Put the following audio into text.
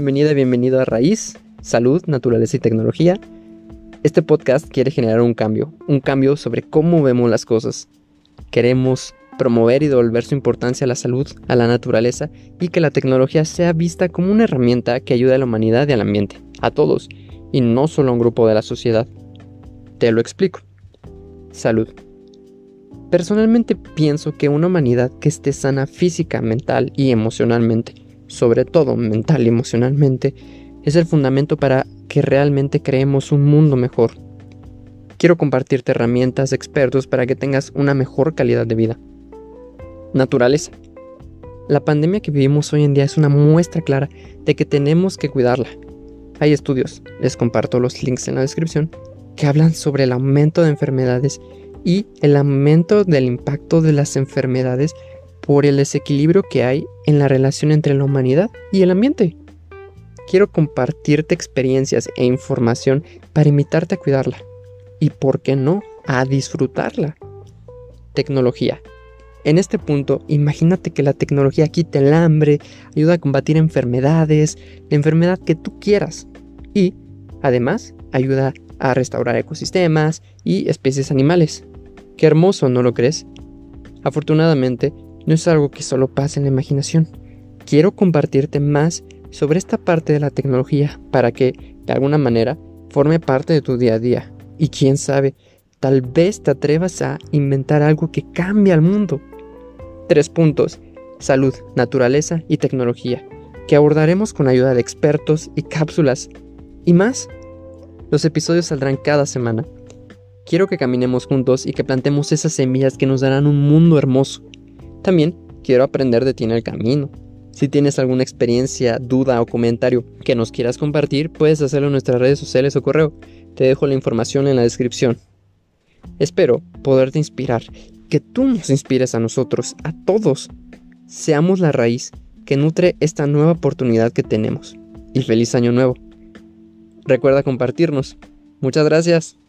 Bienvenida, bienvenido a Raíz, Salud, Naturaleza y Tecnología. Este podcast quiere generar un cambio, un cambio sobre cómo vemos las cosas. Queremos promover y devolver su importancia a la salud, a la naturaleza y que la tecnología sea vista como una herramienta que ayude a la humanidad y al ambiente, a todos, y no solo a un grupo de la sociedad. Te lo explico. Salud. Personalmente pienso que una humanidad que esté sana física, mental y emocionalmente, sobre todo mental y emocionalmente, es el fundamento para que realmente creemos un mundo mejor. Quiero compartirte herramientas, expertos para que tengas una mejor calidad de vida. Naturaleza. La pandemia que vivimos hoy en día es una muestra clara de que tenemos que cuidarla. Hay estudios, les comparto los links en la descripción, que hablan sobre el aumento de enfermedades y el aumento del impacto de las enfermedades por el desequilibrio que hay en la relación entre la humanidad y el ambiente. Quiero compartirte experiencias e información para invitarte a cuidarla y, por qué no, a disfrutarla. Tecnología. En este punto, imagínate que la tecnología quita el hambre, ayuda a combatir enfermedades, la enfermedad que tú quieras y, además, ayuda a restaurar ecosistemas y especies animales. Qué hermoso, ¿no lo crees? Afortunadamente, no es algo que solo pase en la imaginación. Quiero compartirte más sobre esta parte de la tecnología para que, de alguna manera, forme parte de tu día a día. Y quién sabe, tal vez te atrevas a inventar algo que cambie al mundo. Tres puntos. Salud, naturaleza y tecnología, que abordaremos con ayuda de expertos y cápsulas. Y más. Los episodios saldrán cada semana Quiero que caminemos juntos y que plantemos esas semillas que nos darán un mundo hermoso. También quiero aprender de ti en el camino. Si tienes alguna experiencia, duda o comentario que nos quieras compartir, puedes hacerlo en nuestras redes sociales o correo. Te dejo la información en la descripción. Espero poderte inspirar, que tú nos inspires a nosotros, a todos. Seamos la raíz que nutre esta nueva oportunidad que tenemos. Y feliz año nuevo. Recuerda compartirnos. Muchas gracias.